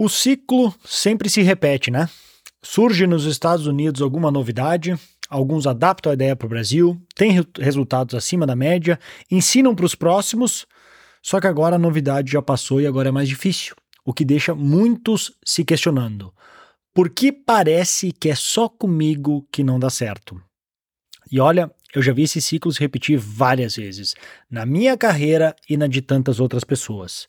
O ciclo sempre se repete, né? Surge nos Estados Unidos alguma novidade, alguns adaptam a ideia para o Brasil, têm re resultados acima da média, ensinam para os próximos, só que agora a novidade já passou e agora é mais difícil, o que deixa muitos se questionando. Por que parece que é só comigo que não dá certo? E olha, eu já vi esse ciclo se repetir várias vezes, na minha carreira e na de tantas outras pessoas.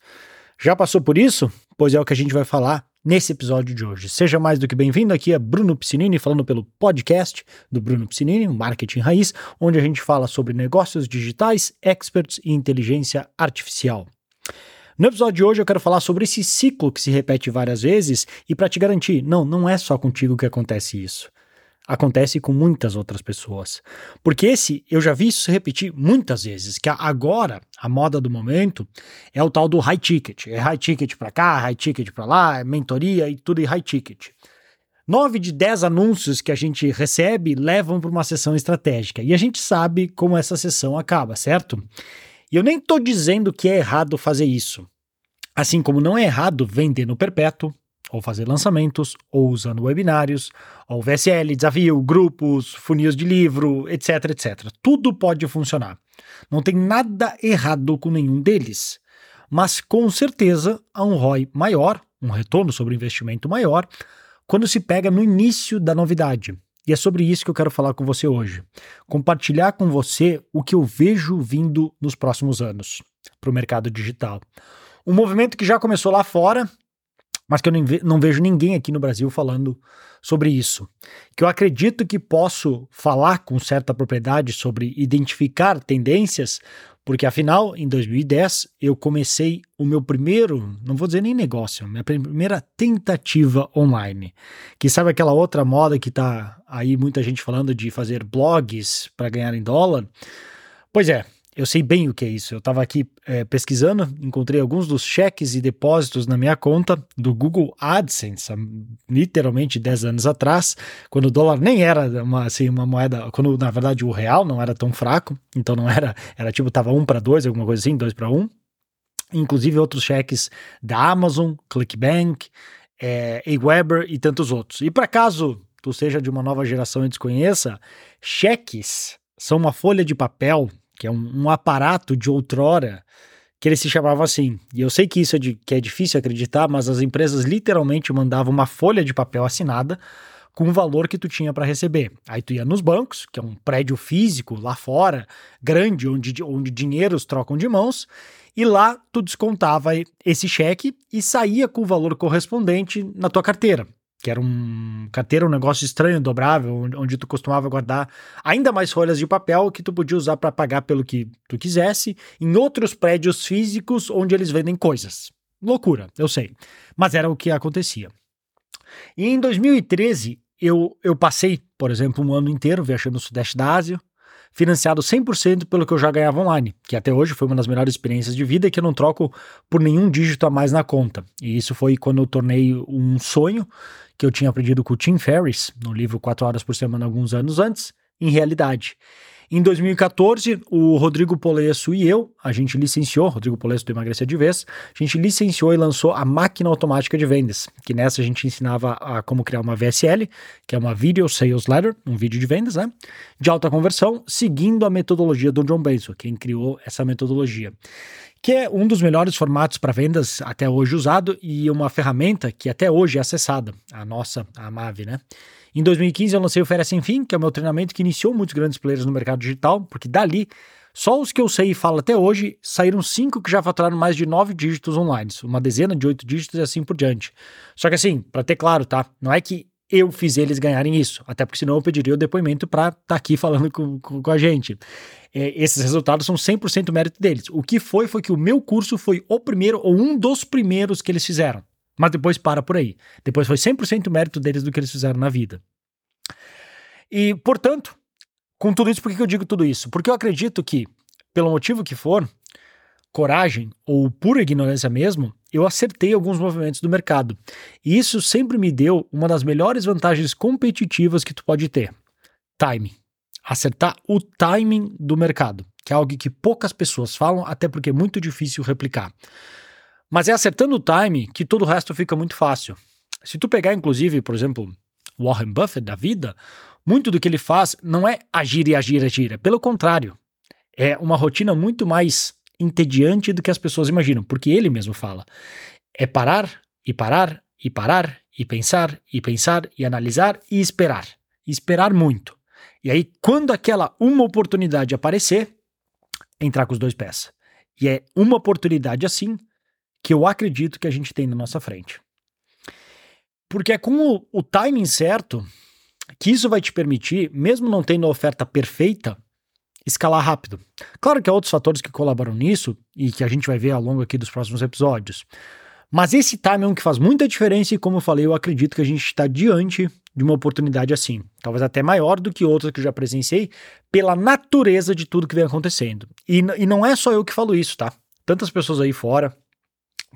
Já passou por isso? Pois é o que a gente vai falar nesse episódio de hoje. Seja mais do que bem-vindo, aqui é Bruno Piscinini falando pelo podcast do Bruno Piscinini, Marketing Raiz, onde a gente fala sobre negócios digitais, experts e inteligência artificial. No episódio de hoje eu quero falar sobre esse ciclo que se repete várias vezes e para te garantir, não, não é só contigo que acontece isso acontece com muitas outras pessoas. Porque esse, eu já vi isso repetir muitas vezes, que agora a moda do momento é o tal do high ticket. É high ticket para cá, high ticket para lá, é mentoria e tudo em high ticket. Nove de dez anúncios que a gente recebe levam para uma sessão estratégica. E a gente sabe como essa sessão acaba, certo? E eu nem estou dizendo que é errado fazer isso. Assim como não é errado vender no perpétuo, ou fazer lançamentos, ou usando webinários, ou VSL, desafio, grupos, funis de livro, etc, etc. Tudo pode funcionar. Não tem nada errado com nenhum deles. Mas com certeza há um ROI maior, um retorno sobre investimento maior, quando se pega no início da novidade. E é sobre isso que eu quero falar com você hoje. Compartilhar com você o que eu vejo vindo nos próximos anos para o mercado digital. Um movimento que já começou lá fora mas que eu não vejo ninguém aqui no Brasil falando sobre isso. Que eu acredito que posso falar com certa propriedade sobre identificar tendências, porque afinal, em 2010, eu comecei o meu primeiro, não vou dizer nem negócio, minha primeira tentativa online. Que sabe aquela outra moda que tá aí muita gente falando de fazer blogs para ganhar em dólar? Pois é, eu sei bem o que é isso. Eu estava aqui é, pesquisando, encontrei alguns dos cheques e depósitos na minha conta do Google AdSense, literalmente 10 anos atrás, quando o dólar nem era uma, assim, uma moeda, quando na verdade o real não era tão fraco, então não era, era tipo, tava 1 para 2, alguma coisa assim, 2 para 1. Inclusive outros cheques da Amazon, ClickBank, é, Aweber e tantos outros. E para caso tu seja de uma nova geração e desconheça, cheques são uma folha de papel que é um, um aparato de outrora que ele se chamava assim. E eu sei que isso é, de, que é difícil acreditar, mas as empresas literalmente mandavam uma folha de papel assinada com o valor que tu tinha para receber. Aí tu ia nos bancos, que é um prédio físico lá fora, grande, onde, onde dinheiros trocam de mãos, e lá tu descontava esse cheque e saía com o valor correspondente na tua carteira que era um carteira, um negócio estranho, dobrável, onde tu costumava guardar ainda mais folhas de papel que tu podia usar para pagar pelo que tu quisesse, em outros prédios físicos onde eles vendem coisas. Loucura, eu sei, mas era o que acontecia. E em 2013, eu, eu passei, por exemplo, um ano inteiro viajando no Sudeste da Ásia, financiado 100% pelo que eu já ganhava online, que até hoje foi uma das melhores experiências de vida que eu não troco por nenhum dígito a mais na conta. E isso foi quando eu tornei um sonho que eu tinha aprendido com o Tim Ferriss, no livro 4 Horas por Semana, alguns anos antes, em realidade. Em 2014, o Rodrigo Polesso e eu, a gente licenciou, Rodrigo Polesso do Emagrecer de Vez, a gente licenciou e lançou a máquina automática de vendas, que nessa a gente ensinava a como criar uma VSL, que é uma Video Sales Letter, um vídeo de vendas, né? De alta conversão, seguindo a metodologia do John Benson, quem criou essa metodologia que é um dos melhores formatos para vendas até hoje usado e uma ferramenta que até hoje é acessada, a nossa, a Mave, né? Em 2015 eu lancei o Férias Sem Fim, que é o meu treinamento que iniciou muitos grandes players no mercado digital, porque dali, só os que eu sei e falo até hoje, saíram cinco que já faturaram mais de nove dígitos online, uma dezena de oito dígitos e assim por diante. Só que assim, para ter claro, tá? Não é que eu fiz eles ganharem isso, até porque senão eu pediria o depoimento para estar tá aqui falando com, com, com a gente. É, esses resultados são 100% mérito deles. O que foi foi que o meu curso foi o primeiro ou um dos primeiros que eles fizeram. Mas depois para por aí. Depois foi 100% mérito deles do que eles fizeram na vida. E, portanto, com tudo isso, por que eu digo tudo isso? Porque eu acredito que, pelo motivo que for, coragem ou pura ignorância mesmo, eu acertei alguns movimentos do mercado. E isso sempre me deu uma das melhores vantagens competitivas que tu pode ter: timing. Acertar o timing do mercado, que é algo que poucas pessoas falam, até porque é muito difícil replicar. Mas é acertando o time que todo o resto fica muito fácil. Se tu pegar, inclusive, por exemplo, Warren Buffett da vida, muito do que ele faz não é agir e agir e agir, é pelo contrário. É uma rotina muito mais entediante do que as pessoas imaginam, porque ele mesmo fala. É parar e parar e parar e pensar e pensar e analisar e esperar. E esperar muito. E aí, quando aquela uma oportunidade aparecer, entrar com os dois pés. E é uma oportunidade assim que eu acredito que a gente tem na nossa frente. Porque é com o, o timing certo que isso vai te permitir, mesmo não tendo a oferta perfeita, escalar rápido. Claro que há outros fatores que colaboram nisso e que a gente vai ver ao longo aqui dos próximos episódios. Mas esse timing é um que faz muita diferença e, como eu falei, eu acredito que a gente está diante de uma oportunidade assim. Talvez até maior do que outras que eu já presenciei, pela natureza de tudo que vem acontecendo. E, e não é só eu que falo isso, tá? Tantas pessoas aí fora,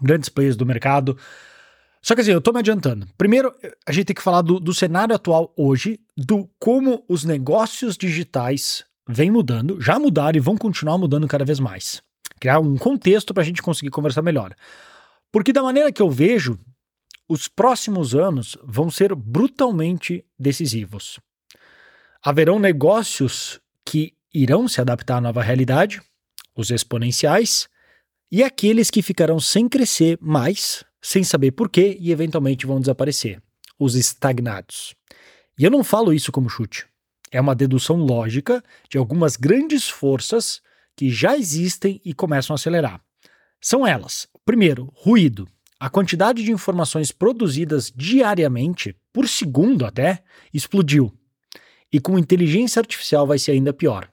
grandes players do mercado. Só que assim, eu tô me adiantando. Primeiro, a gente tem que falar do, do cenário atual hoje, do como os negócios digitais vêm mudando, já mudaram e vão continuar mudando cada vez mais. Criar um contexto para a gente conseguir conversar melhor. Porque da maneira que eu vejo, os próximos anos vão ser brutalmente decisivos. Haverão negócios que irão se adaptar à nova realidade, os exponenciais, e aqueles que ficarão sem crescer mais, sem saber porquê e eventualmente vão desaparecer, os estagnados. E eu não falo isso como chute. É uma dedução lógica de algumas grandes forças que já existem e começam a acelerar. São elas: primeiro, ruído. A quantidade de informações produzidas diariamente, por segundo até, explodiu. E com inteligência artificial vai ser ainda pior.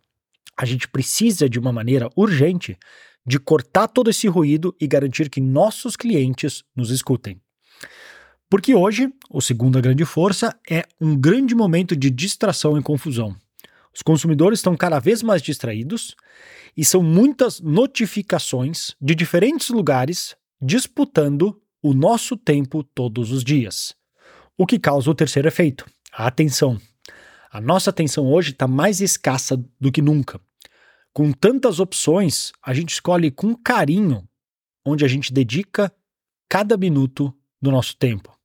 A gente precisa, de uma maneira urgente, de cortar todo esse ruído e garantir que nossos clientes nos escutem. Porque hoje, o segunda grande força é um grande momento de distração e confusão. Os consumidores estão cada vez mais distraídos e são muitas notificações de diferentes lugares disputando o nosso tempo todos os dias. O que causa o terceiro efeito, a atenção. A nossa atenção hoje está mais escassa do que nunca. Com tantas opções, a gente escolhe com carinho onde a gente dedica cada minuto do nosso tempo.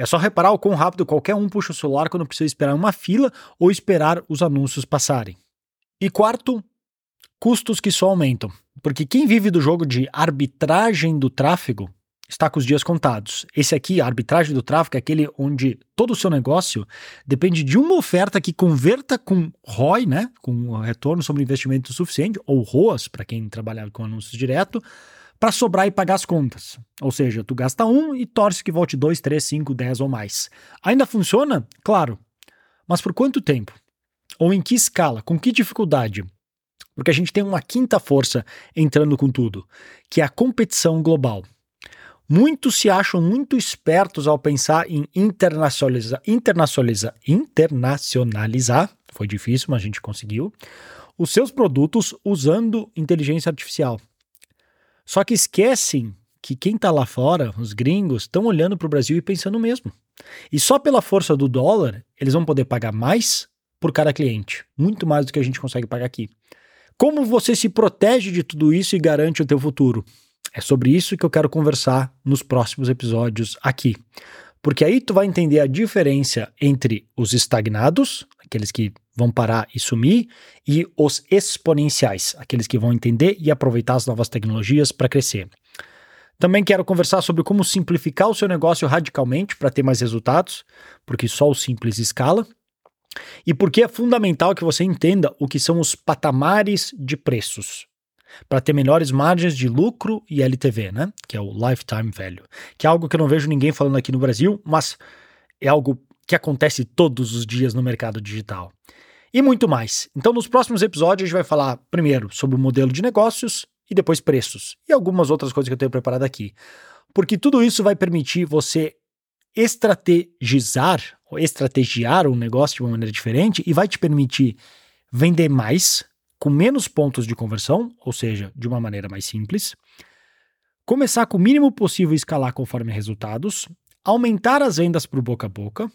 É só reparar o quão rápido qualquer um puxa o celular quando precisa esperar uma fila ou esperar os anúncios passarem. E quarto, custos que só aumentam. Porque quem vive do jogo de arbitragem do tráfego está com os dias contados. Esse aqui, a arbitragem do tráfego, é aquele onde todo o seu negócio depende de uma oferta que converta com ROI, né, com retorno sobre investimento suficiente, ou ROAS, para quem trabalha com anúncios direto, para sobrar e pagar as contas. Ou seja, tu gasta um e torce que volte dois, três, cinco, dez ou mais. Ainda funciona? Claro. Mas por quanto tempo? Ou em que escala? Com que dificuldade? Porque a gente tem uma quinta força entrando com tudo, que é a competição global. Muitos se acham muito espertos ao pensar em internacionalizar, internacionalizar, internacionalizar, foi difícil, mas a gente conseguiu, os seus produtos usando inteligência artificial. Só que esquecem que quem está lá fora, os gringos, estão olhando para o Brasil e pensando o mesmo. E só pela força do dólar, eles vão poder pagar mais por cada cliente, muito mais do que a gente consegue pagar aqui. Como você se protege de tudo isso e garante o teu futuro? É sobre isso que eu quero conversar nos próximos episódios aqui. Porque aí tu vai entender a diferença entre os estagnados, aqueles que vão parar e sumir, e os exponenciais, aqueles que vão entender e aproveitar as novas tecnologias para crescer. Também quero conversar sobre como simplificar o seu negócio radicalmente para ter mais resultados, porque só o simples escala. E porque é fundamental que você entenda o que são os patamares de preços para ter melhores margens de lucro e LTV, né? Que é o lifetime value, que é algo que eu não vejo ninguém falando aqui no Brasil, mas é algo que acontece todos os dias no mercado digital. E muito mais. Então, nos próximos episódios, a gente vai falar primeiro sobre o modelo de negócios e depois preços e algumas outras coisas que eu tenho preparado aqui. Porque tudo isso vai permitir você estrategizar ou estrategiar um negócio de uma maneira diferente e vai te permitir vender mais com menos pontos de conversão, ou seja, de uma maneira mais simples, começar com o mínimo possível e escalar conforme resultados, aumentar as vendas por boca a boca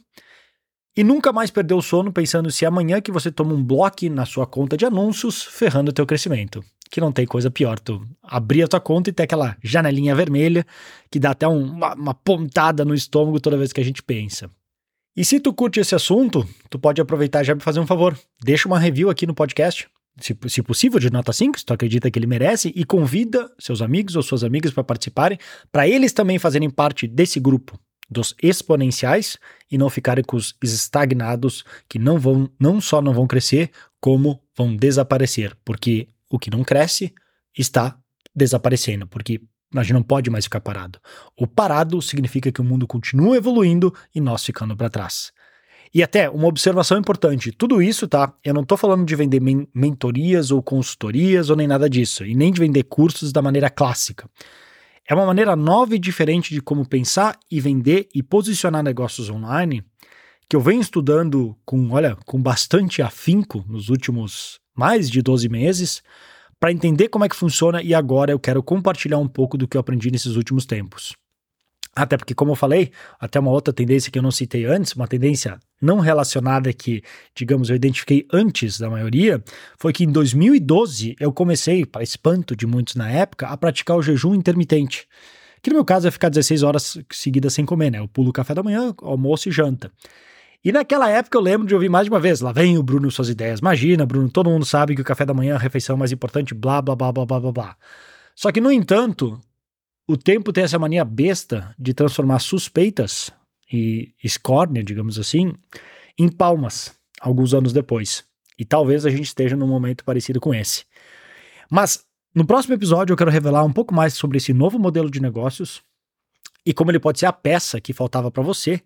e nunca mais perder o sono pensando se amanhã que você toma um bloco na sua conta de anúncios ferrando o teu crescimento. que não tem coisa pior. Tu abrir a tua conta e ter aquela janelinha vermelha que dá até um, uma, uma pontada no estômago toda vez que a gente pensa. E se tu curte esse assunto, tu pode aproveitar já me fazer um favor. Deixa uma review aqui no podcast, se, se possível, de nota 5, se tu acredita que ele merece, e convida seus amigos ou suas amigas para participarem, para eles também fazerem parte desse grupo dos exponenciais e não ficarem com os estagnados que não vão não só não vão crescer, como vão desaparecer, porque o que não cresce está desaparecendo, porque a gente não pode mais ficar parado. O parado significa que o mundo continua evoluindo e nós ficando para trás. E até uma observação importante: tudo isso, tá? Eu não estou falando de vender men mentorias ou consultorias ou nem nada disso, e nem de vender cursos da maneira clássica. É uma maneira nova e diferente de como pensar e vender e posicionar negócios online que eu venho estudando com, olha, com bastante afinco nos últimos mais de 12 meses para entender como é que funciona e agora eu quero compartilhar um pouco do que eu aprendi nesses últimos tempos. Até porque, como eu falei, até uma outra tendência que eu não citei antes, uma tendência não relacionada que, digamos, eu identifiquei antes da maioria, foi que em 2012 eu comecei, para espanto de muitos na época, a praticar o jejum intermitente. Que no meu caso é ficar 16 horas seguidas sem comer, né? Eu pulo o café da manhã, almoço e janta. E naquela época eu lembro de ouvir mais de uma vez, lá vem o Bruno suas ideias. Imagina, Bruno, todo mundo sabe que o café da manhã é a refeição mais importante, blá, blá, blá, blá, blá, blá. Só que, no entanto, o tempo tem essa mania besta de transformar suspeitas e escórnia, digamos assim, em palmas, alguns anos depois. E talvez a gente esteja num momento parecido com esse. Mas no próximo episódio eu quero revelar um pouco mais sobre esse novo modelo de negócios e como ele pode ser a peça que faltava para você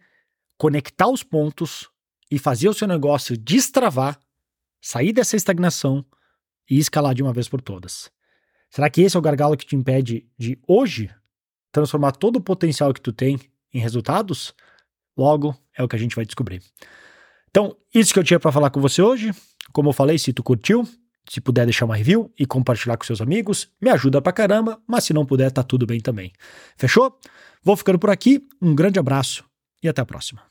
conectar os pontos e fazer o seu negócio destravar, sair dessa estagnação e escalar de uma vez por todas. Será que esse é o gargalo que te impede de hoje transformar todo o potencial que tu tem em resultados? Logo, é o que a gente vai descobrir. Então, isso que eu tinha para falar com você hoje. Como eu falei, se tu curtiu, se puder deixar uma review e compartilhar com seus amigos, me ajuda pra caramba, mas se não puder, tá tudo bem também. Fechou? Vou ficando por aqui, um grande abraço e até a próxima.